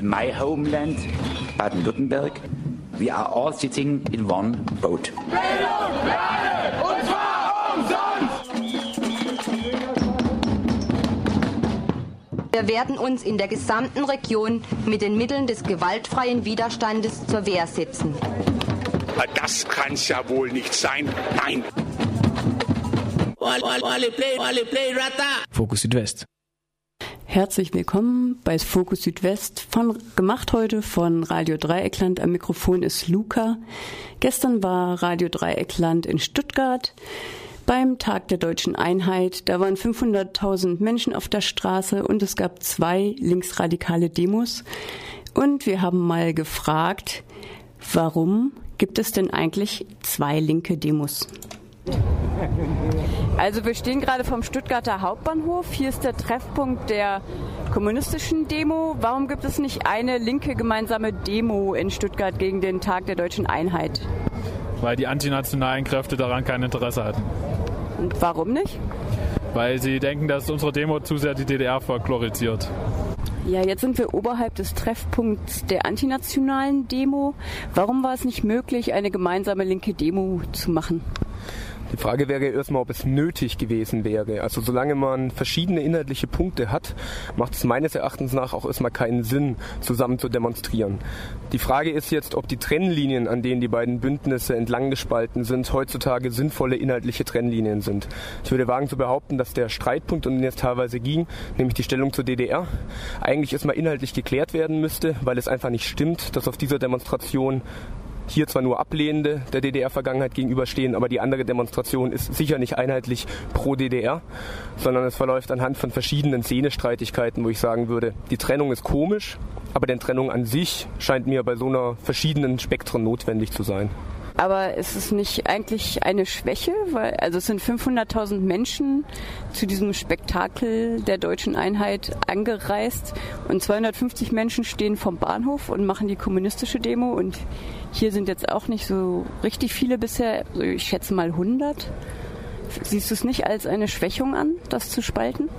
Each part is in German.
in my homeland, Baden-Württemberg, we are all sitting in one boat. Bildung, Lade, und zwar umsonst! Wir werden uns in der gesamten Region mit den Mitteln des gewaltfreien Widerstandes zur Wehr setzen. Das kann's ja wohl nicht sein. Nein. Fokus Südwest. Herzlich willkommen bei Fokus Südwest, von, gemacht heute von Radio Dreieckland. Am Mikrofon ist Luca. Gestern war Radio Dreieckland in Stuttgart beim Tag der deutschen Einheit. Da waren 500.000 Menschen auf der Straße und es gab zwei linksradikale Demos. Und wir haben mal gefragt, warum gibt es denn eigentlich zwei linke Demos? Also wir stehen gerade vom Stuttgarter Hauptbahnhof. Hier ist der Treffpunkt der kommunistischen Demo. Warum gibt es nicht eine linke gemeinsame Demo in Stuttgart gegen den Tag der deutschen Einheit? Weil die antinationalen Kräfte daran kein Interesse hatten. Und warum nicht? Weil sie denken, dass unsere Demo zu sehr die DDR folklorisiert. Ja, jetzt sind wir oberhalb des Treffpunkts der antinationalen Demo. Warum war es nicht möglich, eine gemeinsame linke Demo zu machen? Die Frage wäre erstmal, ob es nötig gewesen wäre. Also solange man verschiedene inhaltliche Punkte hat, macht es meines Erachtens nach auch erstmal keinen Sinn, zusammen zu demonstrieren. Die Frage ist jetzt, ob die Trennlinien, an denen die beiden Bündnisse entlang gespalten sind, heutzutage sinnvolle inhaltliche Trennlinien sind. Ich würde wagen zu behaupten, dass der Streitpunkt, um den es teilweise ging, nämlich die Stellung zur DDR, eigentlich erstmal inhaltlich geklärt werden müsste, weil es einfach nicht stimmt, dass auf dieser Demonstration hier zwar nur Ablehnende der DDR-Vergangenheit gegenüberstehen, aber die andere Demonstration ist sicher nicht einheitlich pro DDR, sondern es verläuft anhand von verschiedenen Szenestreitigkeiten, wo ich sagen würde, die Trennung ist komisch, aber die Trennung an sich scheint mir bei so einer verschiedenen Spektren notwendig zu sein. Aber ist es nicht eigentlich eine Schwäche? Weil, also es sind 500.000 Menschen zu diesem Spektakel der deutschen Einheit angereist und 250 Menschen stehen vom Bahnhof und machen die kommunistische Demo und hier sind jetzt auch nicht so richtig viele bisher, ich schätze mal 100. Siehst du es nicht als eine Schwächung an, das zu spalten?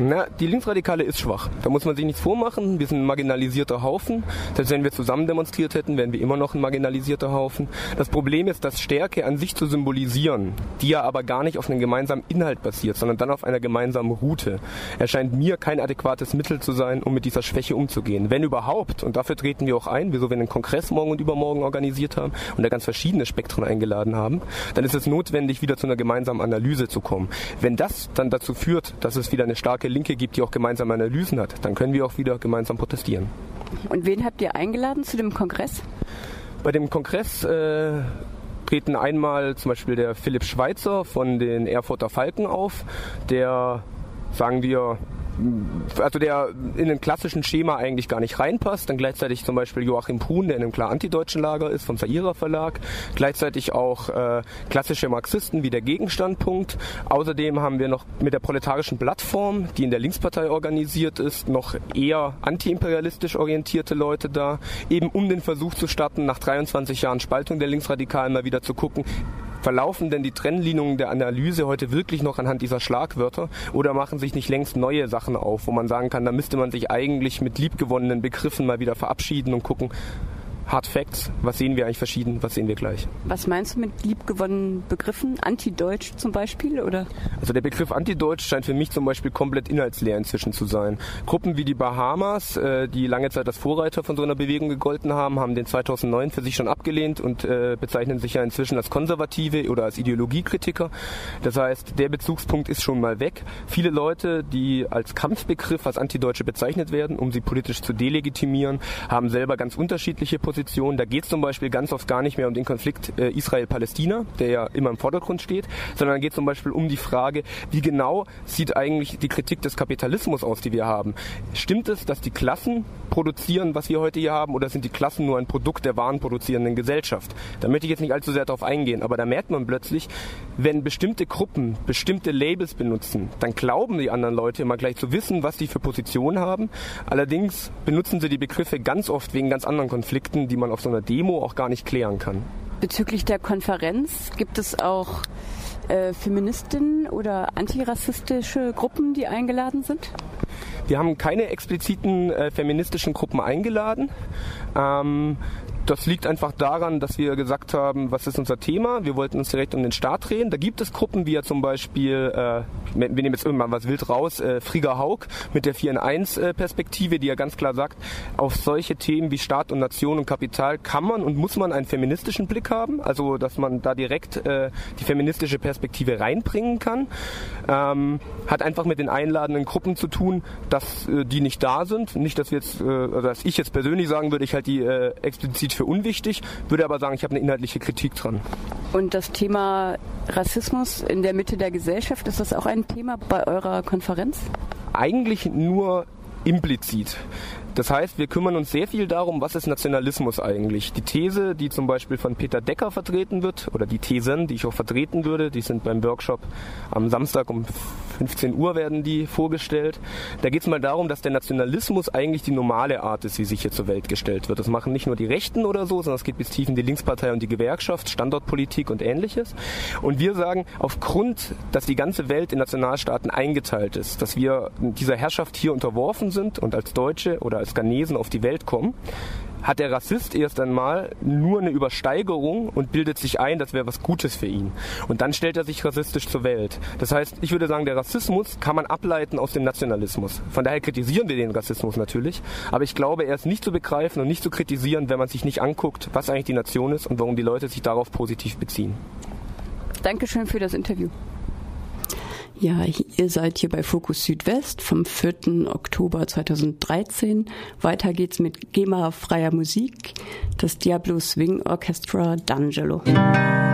Na, die Linksradikale ist schwach. Da muss man sich nichts vormachen. Wir sind ein marginalisierter Haufen. Selbst wenn wir zusammen demonstriert hätten, wären wir immer noch ein marginalisierter Haufen. Das Problem ist, dass Stärke an sich zu symbolisieren, die ja aber gar nicht auf einem gemeinsamen Inhalt basiert, sondern dann auf einer gemeinsamen Route, erscheint mir kein adäquates Mittel zu sein, um mit dieser Schwäche umzugehen. Wenn überhaupt, und dafür treten wir auch ein, wieso wir einen Kongress morgen und übermorgen organisiert haben und da ganz verschiedene Spektren eingeladen haben, dann ist es notwendig, wieder zu einer gemeinsamen Analyse zu kommen. Wenn das dann dazu führt, dass es wieder eine starke Linke gibt, die auch gemeinsame Analysen hat, dann können wir auch wieder gemeinsam protestieren. Und wen habt ihr eingeladen zu dem Kongress? Bei dem Kongress äh, treten einmal zum Beispiel der Philipp Schweitzer von den Erfurter Falken auf, der, sagen wir, also der in den klassischen Schema eigentlich gar nicht reinpasst. Dann gleichzeitig zum Beispiel Joachim Puhn, der in einem klar antideutschen Lager ist, vom Saira Verlag. Gleichzeitig auch äh, klassische Marxisten wie der Gegenstandpunkt. Außerdem haben wir noch mit der proletarischen Plattform, die in der Linkspartei organisiert ist, noch eher antiimperialistisch orientierte Leute da. Eben um den Versuch zu starten, nach 23 Jahren Spaltung der Linksradikalen mal wieder zu gucken, Verlaufen denn die Trennlinien der Analyse heute wirklich noch anhand dieser Schlagwörter? Oder machen sich nicht längst neue Sachen auf, wo man sagen kann, da müsste man sich eigentlich mit liebgewonnenen Begriffen mal wieder verabschieden und gucken, Hard Facts, was sehen wir eigentlich verschieden, was sehen wir gleich. Was meinst du mit liebgewonnenen Begriffen? Antideutsch zum Beispiel, oder? Also der Begriff Antideutsch scheint für mich zum Beispiel komplett inhaltsleer inzwischen zu sein. Gruppen wie die Bahamas, äh, die lange Zeit als Vorreiter von so einer Bewegung gegolten haben, haben den 2009 für sich schon abgelehnt und äh, bezeichnen sich ja inzwischen als Konservative oder als Ideologiekritiker. Das heißt, der Bezugspunkt ist schon mal weg. Viele Leute, die als Kampfbegriff als Antideutsche bezeichnet werden, um sie politisch zu delegitimieren, haben selber ganz unterschiedliche Positionen Position. Da geht es zum Beispiel ganz oft gar nicht mehr um den Konflikt äh, Israel-Palästina, der ja immer im Vordergrund steht, sondern geht zum Beispiel um die Frage, wie genau sieht eigentlich die Kritik des Kapitalismus aus, die wir haben. Stimmt es, dass die Klassen produzieren, was wir heute hier haben, oder sind die Klassen nur ein Produkt der warenproduzierenden Gesellschaft? Da möchte ich jetzt nicht allzu sehr darauf eingehen, aber da merkt man plötzlich, wenn bestimmte Gruppen bestimmte Labels benutzen, dann glauben die anderen Leute immer gleich zu wissen, was sie für Positionen haben. Allerdings benutzen sie die Begriffe ganz oft wegen ganz anderen Konflikten, die man auf so einer Demo auch gar nicht klären kann. Bezüglich der Konferenz gibt es auch äh, Feministinnen oder antirassistische Gruppen, die eingeladen sind? Wir haben keine expliziten äh, feministischen Gruppen eingeladen. Ähm, das liegt einfach daran, dass wir gesagt haben, was ist unser Thema? Wir wollten uns direkt um den Staat drehen. Da gibt es Gruppen wie ja zum Beispiel, äh, wir nehmen jetzt irgendwann was wild raus, äh, Frieger Haug mit der 4 in 1 äh, Perspektive, die ja ganz klar sagt, auf solche Themen wie Staat und Nation und Kapital kann man und muss man einen feministischen Blick haben, also dass man da direkt äh, die feministische Perspektive reinbringen kann. Ähm, hat einfach mit den einladenden Gruppen zu tun, dass äh, die nicht da sind. Nicht, dass wir jetzt, äh, also dass ich jetzt persönlich sagen würde, ich halte die äh, explizit für unwichtig, würde aber sagen, ich habe eine inhaltliche Kritik dran. Und das Thema Rassismus in der Mitte der Gesellschaft, ist das auch ein Thema bei eurer Konferenz? Eigentlich nur implizit. Das heißt, wir kümmern uns sehr viel darum, was ist Nationalismus eigentlich. Die These, die zum Beispiel von Peter Decker vertreten wird, oder die Thesen, die ich auch vertreten würde, die sind beim Workshop am Samstag um 15 Uhr werden die vorgestellt. Da geht es mal darum, dass der Nationalismus eigentlich die normale Art ist, wie sich hier zur Welt gestellt wird. Das machen nicht nur die Rechten oder so, sondern es geht bis tief in die Linkspartei und die Gewerkschaft, Standortpolitik und ähnliches. Und wir sagen, aufgrund, dass die ganze Welt in Nationalstaaten eingeteilt ist, dass wir dieser Herrschaft hier unterworfen sind und als Deutsche oder als Ghanesen auf die Welt kommen, hat der Rassist erst einmal nur eine Übersteigerung und bildet sich ein, das wäre was Gutes für ihn. Und dann stellt er sich rassistisch zur Welt. Das heißt, ich würde sagen, der Rassismus kann man ableiten aus dem Nationalismus. Von daher kritisieren wir den Rassismus natürlich, aber ich glaube, er ist nicht zu begreifen und nicht zu kritisieren, wenn man sich nicht anguckt, was eigentlich die Nation ist und warum die Leute sich darauf positiv beziehen. Dankeschön für das Interview. Ja, ihr seid hier bei Fokus Südwest vom 4. Oktober 2013. Weiter geht's mit GEMA-freier Musik, das Diablo Swing Orchestra D'Angelo.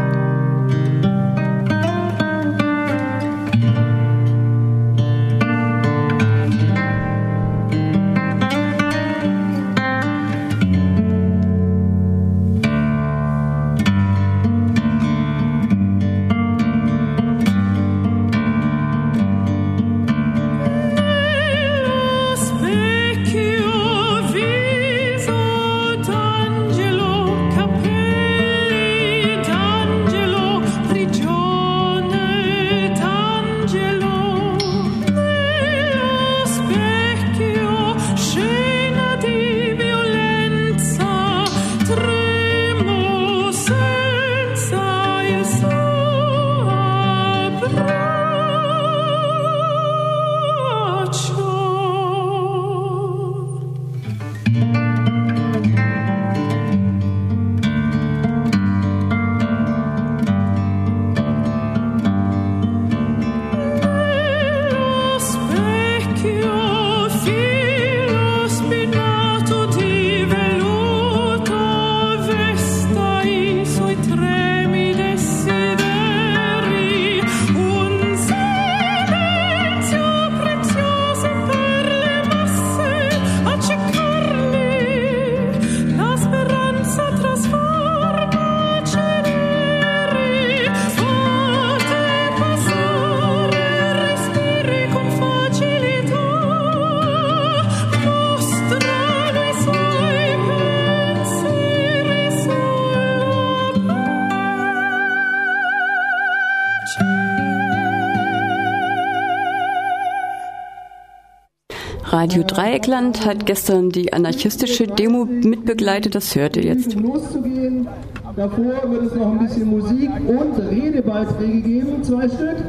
Radio Dreieckland hat gestern die anarchistische Demo mitbegleitet, das hört ihr jetzt. Loszugehen. Davor wird es noch ein bisschen Musik und Redebeiträge geben, zwei Stück.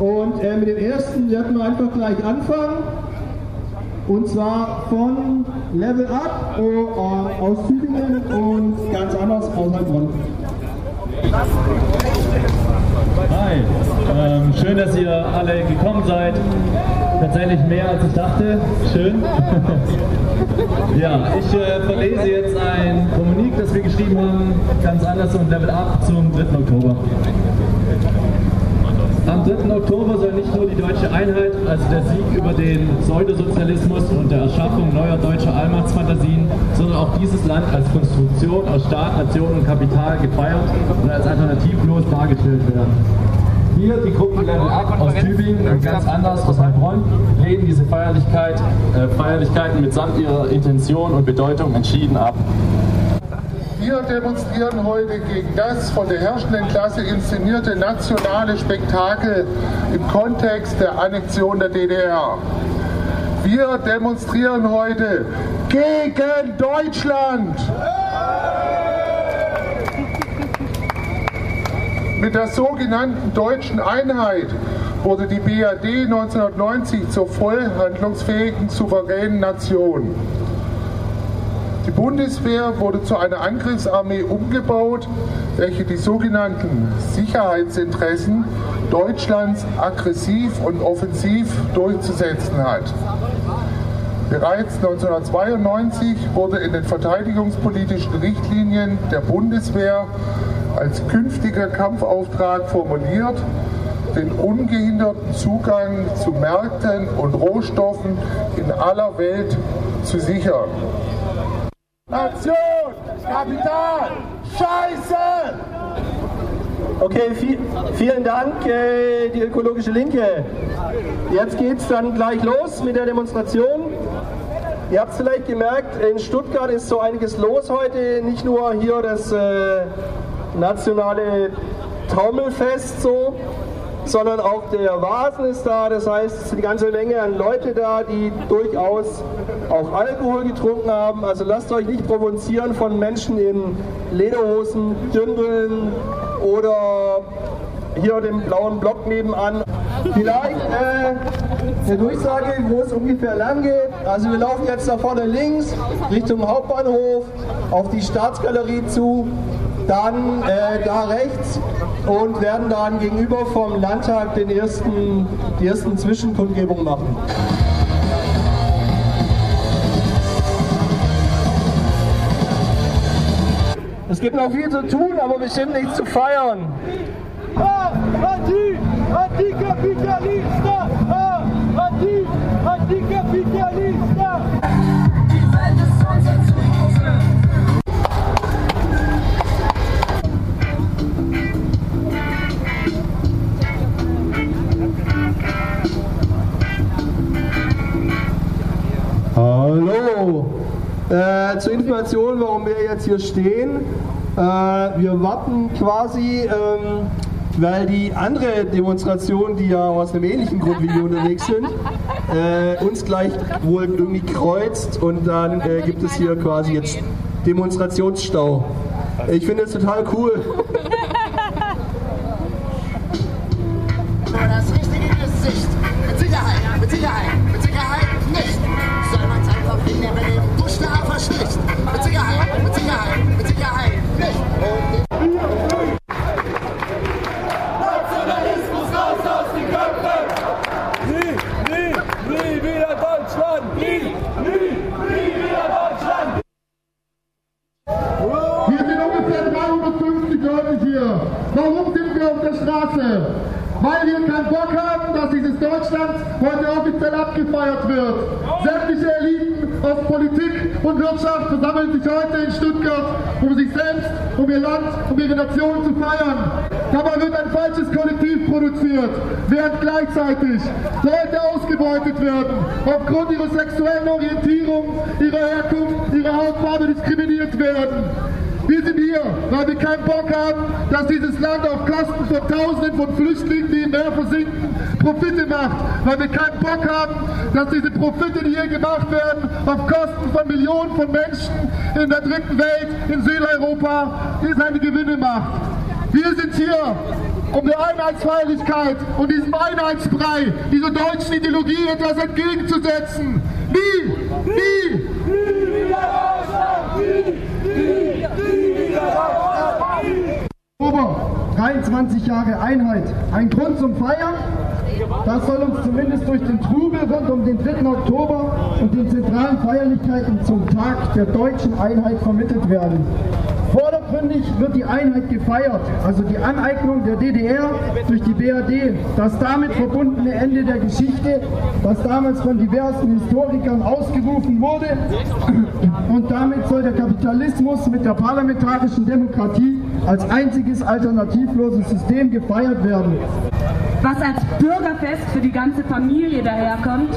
Und äh, mit dem ersten werden wir einfach gleich anfangen. Und zwar von Level Up äh, aus Tübingen und ganz anders aus Heilbronn. Hi, ähm, schön, dass ihr alle gekommen seid. Tatsächlich mehr als ich dachte. Schön. ja, ich äh, verlese jetzt ein Kommunik, das wir geschrieben haben, ganz anders und Level Up zum 3. Oktober. Am 3. Oktober soll nicht nur die deutsche Einheit, also der Sieg über den Pseudosozialismus und der Erschaffung neuer deutscher Allmachtsfantasien, sondern auch dieses Land als Konstruktion aus Staat, Nation und Kapital gefeiert und als alternativlos dargestellt werden. Wir, die Gruppen Level Up aus Tübingen und ganz anders aus Heilbronn, lehnen diese Feierlichkeit, äh, Feierlichkeiten mitsamt ihrer Intention und Bedeutung entschieden ab. Wir demonstrieren heute gegen das von der herrschenden Klasse inszenierte nationale Spektakel im Kontext der Annexion der DDR. Wir demonstrieren heute gegen Deutschland. Mit der sogenannten deutschen Einheit wurde die BRD 1990 zur voll handlungsfähigen souveränen Nation. Die Bundeswehr wurde zu einer Angriffsarmee umgebaut, welche die sogenannten Sicherheitsinteressen Deutschlands aggressiv und offensiv durchzusetzen hat. Bereits 1992 wurde in den verteidigungspolitischen Richtlinien der Bundeswehr als künftiger Kampfauftrag formuliert, den ungehinderten Zugang zu Märkten und Rohstoffen in aller Welt zu sichern. Nation, Kapital, Scheiße! Okay, viel, vielen Dank, äh, die ökologische Linke. Jetzt geht es dann gleich los mit der Demonstration. Ihr habt es vielleicht gemerkt, in Stuttgart ist so einiges los heute. Nicht nur hier das äh, nationale Trommelfest so, sondern auch der Vasen ist da. Das heißt, es ist eine ganze Menge an Leute da, die durchaus auch Alkohol getrunken haben. Also lasst euch nicht provozieren von Menschen in Lederhosen, Dündeln oder hier dem blauen Block nebenan. Vielleicht äh, eine Durchsage, wo es ungefähr lang geht. Also wir laufen jetzt da vorne links Richtung Hauptbahnhof auf die Staatsgalerie zu dann äh, da rechts und werden dann gegenüber vom Landtag den ersten, die ersten Zwischenkundgebungen machen. Es gibt noch viel zu tun, aber bestimmt nichts zu feiern. Ah, Antikapitalista! Ah, anti, Antikapitalista! Die Welt ist unser Zuhause! Hallo! Äh, zur Information, warum wir jetzt hier stehen. Äh, wir warten quasi, ähm, weil die andere Demonstration, die ja aus einem ähnlichen Grund wie wir unterwegs sind, äh, uns gleich wohl irgendwie kreuzt und dann äh, gibt es hier quasi jetzt Demonstrationsstau. Ich finde es total cool. Straße? Weil wir keinen Bock haben, dass dieses Deutschland heute offiziell abgefeiert wird. Sämtliche Eliten aus Politik und Wirtschaft versammeln sich heute in Stuttgart, um sich selbst, um ihr Land, um ihre Nation zu feiern. Dabei wird ein falsches Kollektiv produziert, während gleichzeitig Leute ausgebeutet werden, aufgrund ihrer sexuellen Orientierung, ihrer Herkunft, ihrer Hautfarbe diskriminiert werden. Wir sind hier, weil wir keinen Bock haben, dass dieses Land auf Kosten von Tausenden von Flüchtlingen, die im Meer versinken, Profite macht. Weil wir keinen Bock haben, dass diese Profite, die hier gemacht werden, auf Kosten von Millionen von Menschen in der dritten Welt, in Südeuropa, die seine Gewinne macht. Wir sind hier, um der Einheitsfeierlichkeit und diesem Einheitsbrei, dieser deutschen Ideologie etwas entgegenzusetzen. Nie, nie, Nie wieder Deutschland! Nie, nie, nie wieder Deutschland! Oktober, 23 Jahre Einheit. Ein Grund zum Feiern? Das soll uns zumindest durch den Trubel rund um den 3. Oktober und den zentralen Feierlichkeiten zum Tag der deutschen Einheit vermittelt werden. Vordergründig wird die Einheit gefeiert, also die Aneignung der DDR durch die BRD, das damit verbundene Ende der Geschichte, das damals von diversen Historikern ausgerufen wurde. Und damit soll der Kapitalismus mit der parlamentarischen Demokratie als einziges alternativloses System gefeiert werden. Was als Bürgerfest für die ganze Familie daherkommt,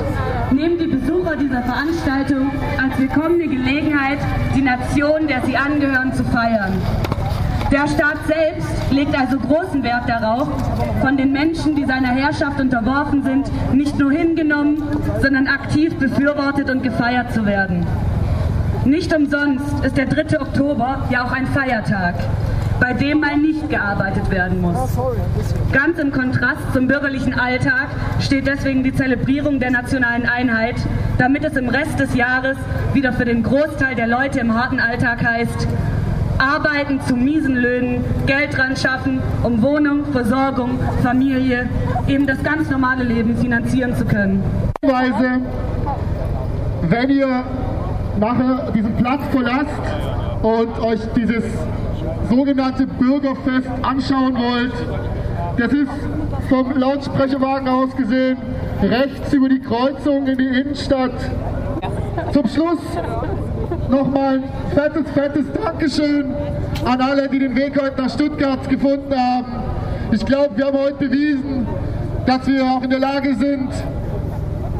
nehmen die Besucher dieser Veranstaltung als willkommene Gelegenheit, die Nation, der sie angehören, zu feiern. Der Staat selbst legt also großen Wert darauf, von den Menschen, die seiner Herrschaft unterworfen sind, nicht nur hingenommen, sondern aktiv befürwortet und gefeiert zu werden. Nicht umsonst ist der 3. Oktober ja auch ein Feiertag bei dem mal nicht gearbeitet werden muss. Ganz im Kontrast zum bürgerlichen Alltag steht deswegen die Zelebrierung der nationalen Einheit, damit es im Rest des Jahres wieder für den Großteil der Leute im harten Alltag heißt, arbeiten zu miesen Löhnen, Geld dran schaffen, um Wohnung, Versorgung, Familie, eben das ganz normale Leben finanzieren zu können. Weise, wenn ihr nachher diesen Platz verlasst und euch dieses sogenannte Bürgerfest anschauen wollt, das ist vom Lautsprecherwagen aus gesehen rechts über die Kreuzung in die Innenstadt. Zum Schluss nochmal ein fettes, fettes Dankeschön an alle, die den Weg heute nach Stuttgart gefunden haben. Ich glaube, wir haben heute bewiesen, dass wir auch in der Lage sind,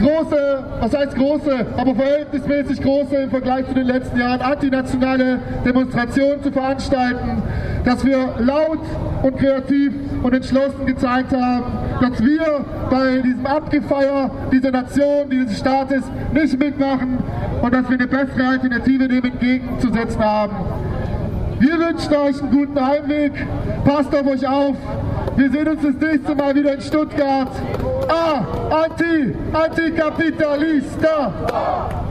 große, was heißt große, aber verhältnismäßig große im Vergleich zu den letzten Jahren antinationale Demonstrationen zu veranstalten, dass wir laut und kreativ und entschlossen gezeigt haben, dass wir bei diesem Abgefeier dieser Nation, dieses Staates nicht mitmachen und dass wir eine bessere Alternative dem entgegenzusetzen haben. Wir wünschen euch einen guten Heimweg, passt auf euch auf, wir sehen uns das nächste Mal wieder in Stuttgart. Ah, anti, anticapitalista.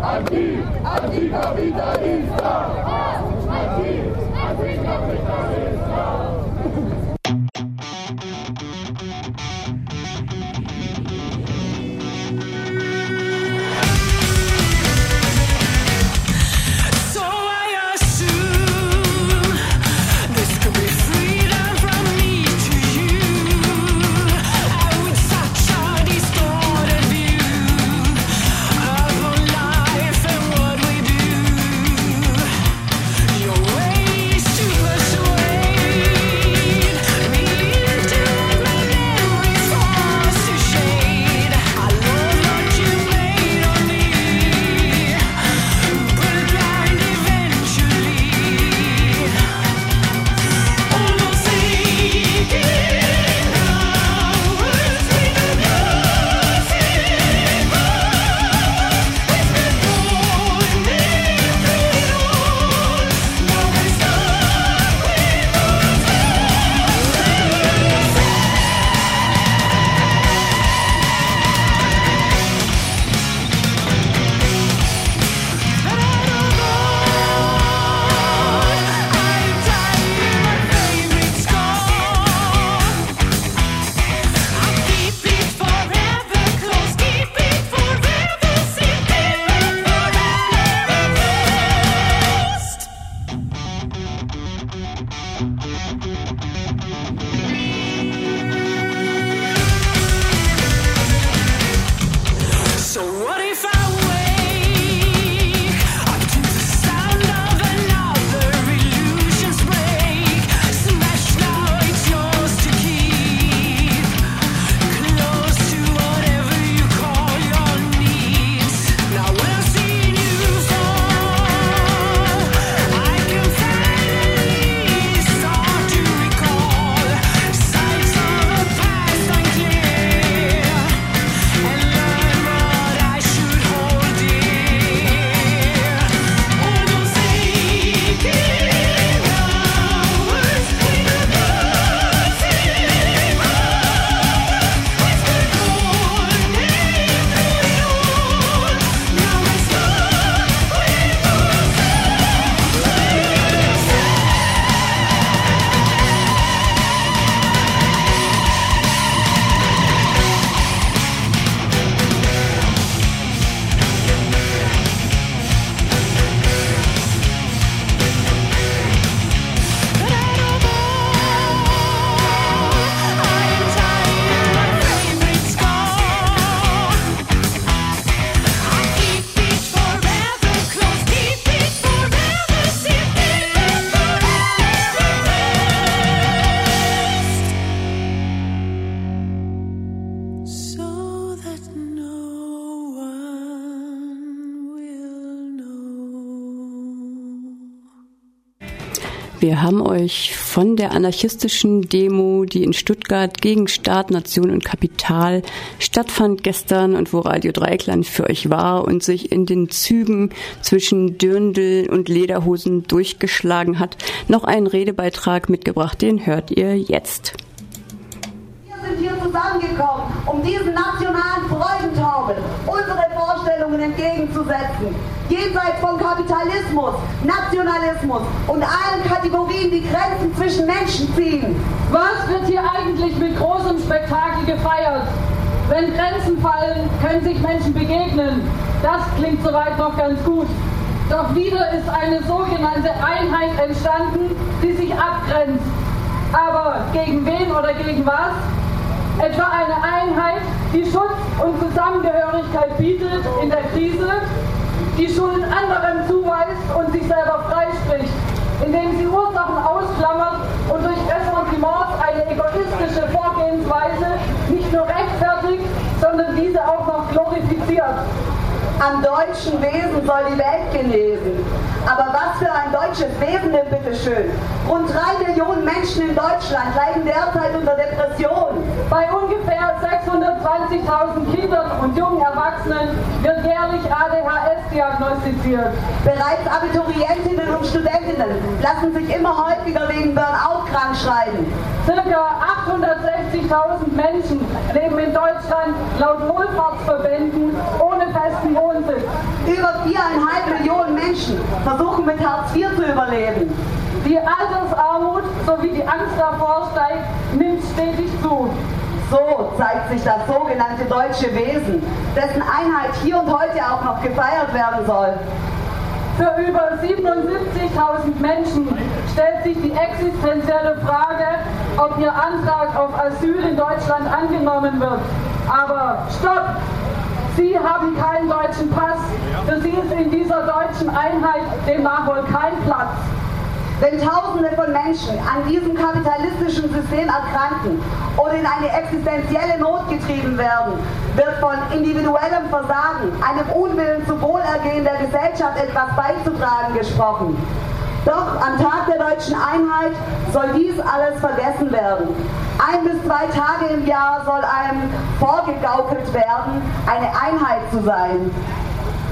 Anti, anticapitalista. Wir haben euch von der anarchistischen Demo, die in Stuttgart gegen Staat, Nation und Kapital stattfand gestern und wo Radio Dreikland für euch war und sich in den Zügen zwischen Dirndl und Lederhosen durchgeschlagen hat, noch einen Redebeitrag mitgebracht. Den hört ihr jetzt sind hier zusammengekommen, um diesen nationalen Freudentaumel unsere Vorstellungen entgegenzusetzen. Jenseits von Kapitalismus, Nationalismus und allen Kategorien, die Grenzen zwischen Menschen ziehen. Was wird hier eigentlich mit großem Spektakel gefeiert? Wenn Grenzen fallen, können sich Menschen begegnen. Das klingt soweit noch ganz gut. Doch wieder ist eine sogenannte Einheit entstanden, die sich abgrenzt. Aber gegen wen oder gegen was? etwa eine Einheit, die Schutz und Zusammengehörigkeit bietet in der Krise, die Schulden anderen zuweist und sich selber freispricht, indem sie Ursachen ausklammert und durch Ressentiments eine egoistische Vorgehensweise nicht nur rechtfertigt, sondern diese auch noch glorifiziert. Am deutschen Wesen soll die Welt genesen. Aber was für ein deutsches Wesen denn bitteschön? Rund drei Millionen Menschen in Deutschland leiden derzeit unter Depressionen. Bei ungefähr 620.000 Kindern und jungen Erwachsenen wird jährlich ADHS diagnostiziert. Bereits Abiturientinnen und Studentinnen lassen sich immer häufiger wegen Burnout krank schreiben. Circa 860.000 Menschen leben in Deutschland laut Wohlfahrtsverbänden ohne festen Wohnsitz. Über viereinhalb Millionen Menschen versuchen mit Hartz IV zu überleben. Die Altersarmut sowie die Angst davor steigt, nimmt stetig zu. So zeigt sich das sogenannte deutsche Wesen, dessen Einheit hier und heute auch noch gefeiert werden soll. Für über 77.000 Menschen stellt sich die existenzielle Frage, ob ihr Antrag auf Asyl in Deutschland angenommen wird. Aber stopp! Sie haben keinen deutschen Pass. Für Sie ist in dieser deutschen Einheit demnach wohl kein Platz. Wenn Tausende von Menschen an diesem kapitalistischen System erkranken oder in eine existenzielle Not getrieben werden, wird von individuellem Versagen, einem Unwillen zum Wohlergehen der Gesellschaft etwas beizutragen gesprochen. Doch am Tag der deutschen Einheit soll dies alles vergessen werden. Ein bis zwei Tage im Jahr soll einem vorgegaukelt werden, eine Einheit zu sein.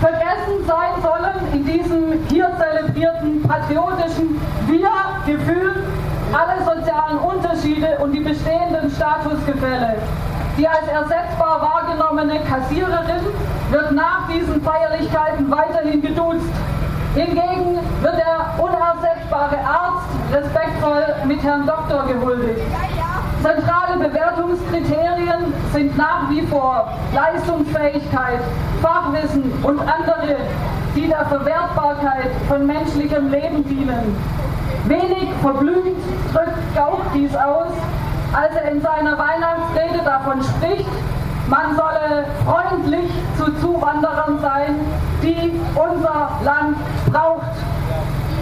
Vergessen sein sollen in diesem hier zelebrierten patriotischen Wir-Gefühl alle sozialen Unterschiede und die bestehenden Statusgefälle. Die als ersetzbar wahrgenommene Kassiererin wird nach diesen Feierlichkeiten weiterhin geduzt. Hingegen wird der unersetzbare Arzt respektvoll mit Herrn Doktor gehuldigt. Zentrale Bewertungskriterien sind nach wie vor Leistungsfähigkeit, Fachwissen und andere, die der Verwertbarkeit von menschlichem Leben dienen. Wenig verblümt drückt Gauck dies aus, als er in seiner Weihnachtsrede davon spricht, man solle freundlich zu Zuwanderern sein, die unser Land braucht.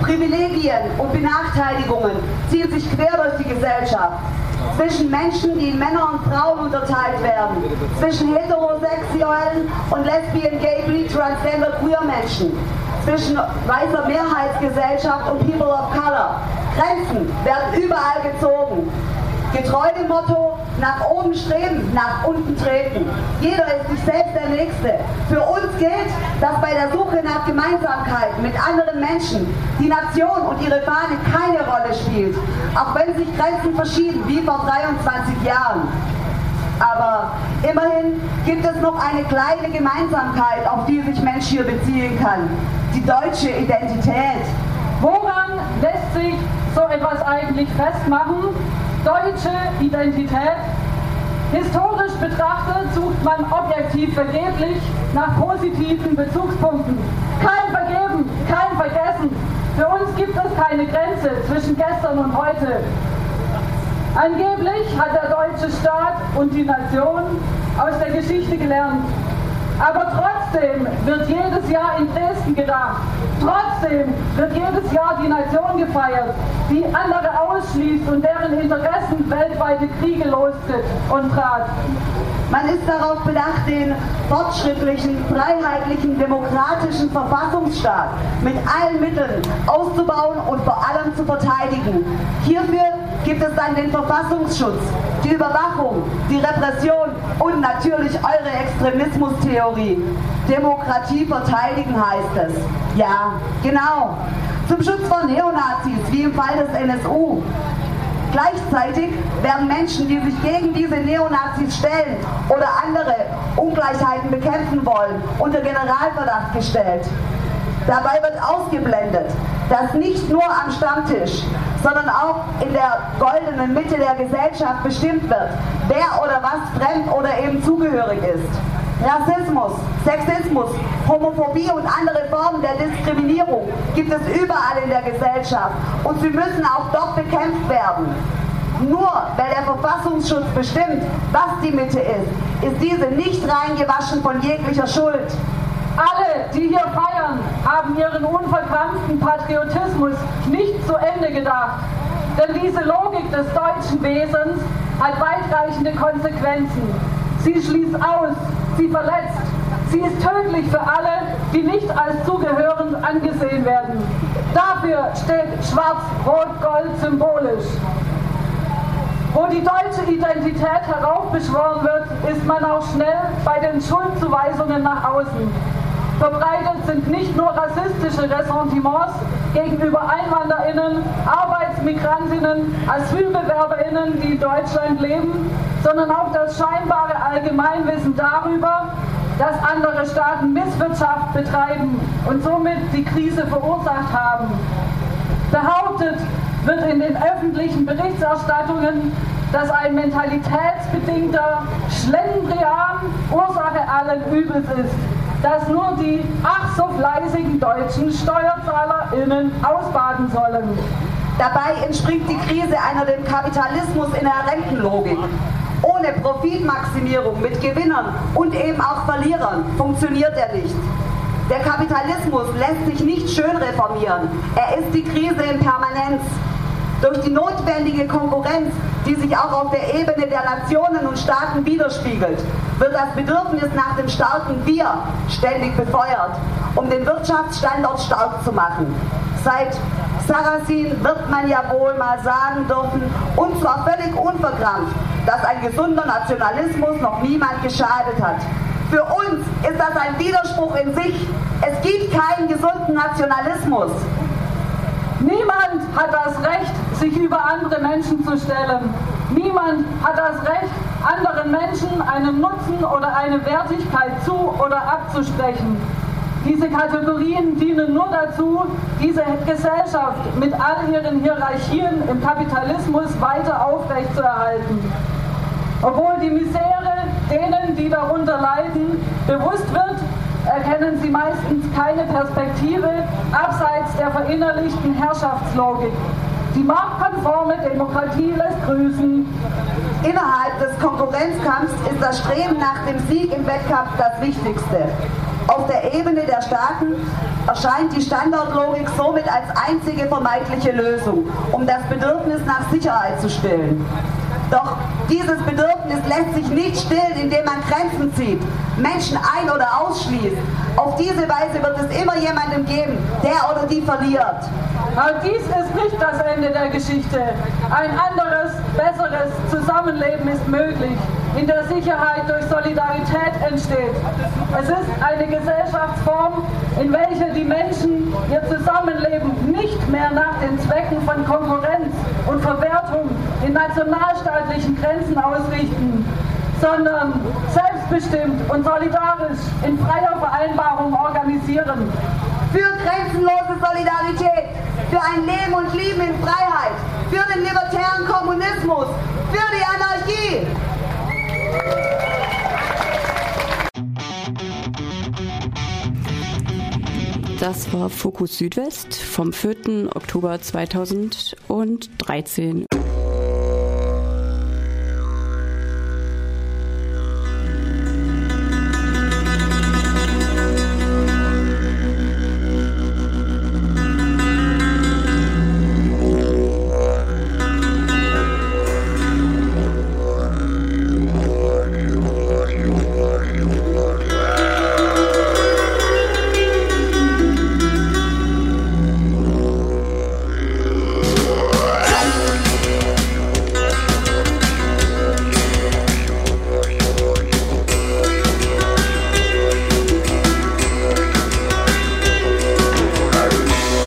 Privilegien und Benachteiligungen ziehen sich quer durch die Gesellschaft. Zwischen Menschen, die in Männer und Frauen unterteilt werden. Zwischen heterosexuellen und lesbien, gay, bi, transgender, queer Menschen. Zwischen weißer Mehrheitsgesellschaft und People of Color. Grenzen werden überall gezogen. Getreu dem Motto, nach oben streben, nach unten treten. Jeder ist sich selbst der Nächste. Für uns gilt, dass bei der Suche nach Gemeinsamkeit mit anderen Menschen die Nation und ihre Fahne keine Rolle spielt, auch wenn sich Grenzen verschieben, wie vor 23 Jahren. Aber immerhin gibt es noch eine kleine Gemeinsamkeit, auf die sich Mensch hier beziehen kann. Die deutsche Identität. Woran lässt sich so etwas eigentlich festmachen? Deutsche Identität. Historisch betrachtet sucht man objektiv vergeblich nach positiven Bezugspunkten. Kein Vergeben, kein Vergessen. Für uns gibt es keine Grenze zwischen gestern und heute. Angeblich hat der deutsche Staat und die Nation aus der Geschichte gelernt. Aber trotzdem wird jedes Jahr in Dresden gedacht. Trotzdem wird jedes Jahr die Nation gefeiert, die andere ausschließt und deren Interessen weltweite Kriege lostritt und trat. Man ist darauf bedacht, den fortschrittlichen, freiheitlichen, demokratischen Verfassungsstaat mit allen Mitteln auszubauen und vor allem zu verteidigen. Hierfür gibt es dann den Verfassungsschutz, die Überwachung, die Repression und natürlich eure Extremismustheorie. Demokratie verteidigen heißt es. Ja, genau. Zum Schutz von Neonazis, wie im Fall des NSU. Gleichzeitig werden Menschen, die sich gegen diese Neonazis stellen oder andere Ungleichheiten bekämpfen wollen, unter Generalverdacht gestellt. Dabei wird ausgeblendet, dass nicht nur am Stammtisch, sondern auch in der goldenen Mitte der Gesellschaft bestimmt wird, wer oder was fremd oder eben zugehörig ist. Rassismus, Sexismus, Homophobie und andere Formen der Diskriminierung gibt es überall in der Gesellschaft und sie müssen auch dort bekämpft werden. Nur weil der Verfassungsschutz bestimmt, was die Mitte ist, ist diese nicht reingewaschen von jeglicher Schuld. Alle, die hier feiern, haben ihren unverkrampften Patriotismus nicht zu Ende gedacht. Denn diese Logik des deutschen Wesens hat weitreichende Konsequenzen. Sie schließt aus, sie verletzt, sie ist tödlich für alle, die nicht als zugehörend angesehen werden. Dafür steht Schwarz-Rot-Gold symbolisch. Wo die deutsche Identität heraufbeschworen wird, ist man auch schnell bei den Schuldzuweisungen nach außen. Verbreitet sind nicht nur rassistische Ressentiments gegenüber EinwanderInnen, Arbeitsmigrantinnen, AsylbewerberInnen, die in Deutschland leben, sondern auch das scheinbare Allgemeinwissen darüber, dass andere Staaten Misswirtschaft betreiben und somit die Krise verursacht haben. Behauptet wird in den öffentlichen Berichterstattungen, dass ein mentalitätsbedingter Schlendrian Ursache allen Übels ist das nur die ach so fleißigen deutschen SteuerzahlerInnen ausbaden sollen. Dabei entspringt die Krise einer dem Kapitalismus inhärenten Logik. Ohne Profitmaximierung mit Gewinnern und eben auch Verlierern funktioniert er nicht. Der Kapitalismus lässt sich nicht schön reformieren. Er ist die Krise in Permanenz. Durch die notwendige Konkurrenz, die sich auch auf der Ebene der Nationen und Staaten widerspiegelt, wird das Bedürfnis nach dem starken Wir ständig befeuert, um den Wirtschaftsstandort stark zu machen. Seit Sarrazin wird man ja wohl mal sagen dürfen, und zwar völlig unverkrampft, dass ein gesunder Nationalismus noch niemand geschadet hat. Für uns ist das ein Widerspruch in sich. Es gibt keinen gesunden Nationalismus. Niemand hat das Recht, sich über andere Menschen zu stellen. Niemand hat das Recht, anderen Menschen einen Nutzen oder eine Wertigkeit zu oder abzusprechen. Diese Kategorien dienen nur dazu, diese Gesellschaft mit all ihren Hierarchien im Kapitalismus weiter aufrechtzuerhalten. Obwohl die Misere denen, die darunter leiden, bewusst wird, erkennen sie meistens keine Perspektive abseits der verinnerlichten Herrschaftslogik. Die marktkonforme Demokratie lässt grüßen. Innerhalb des Konkurrenzkampfs ist das Streben nach dem Sieg im Wettkampf das Wichtigste. Auf der Ebene der Staaten erscheint die Standardlogik somit als einzige vermeintliche Lösung, um das Bedürfnis nach Sicherheit zu stillen. Doch dieses Bedürfnis lässt sich nicht stillen, indem man Grenzen zieht, Menschen ein- oder ausschließt. Auf diese Weise wird es immer jemanden geben, der oder die verliert. Aber dies ist nicht das Ende der Geschichte. Ein anderes, besseres Zusammenleben ist möglich, in der Sicherheit durch Solidarität entsteht. Es ist eine Gesellschaftsform, in welcher die Menschen ihr Zusammenleben nicht mehr nach den Zwecken von Konkurrenz und Verwertung in nationalstaatlichen Grenzen ausrichten, sondern selbstbestimmt und solidarisch in freier Vereinbarung organisieren. Für grenzenlose Solidarität, für ein Leben und Lieben in Freiheit, für den libertären Kommunismus, für die Anarchie. Das war Fokus Südwest vom 4. Oktober 2013.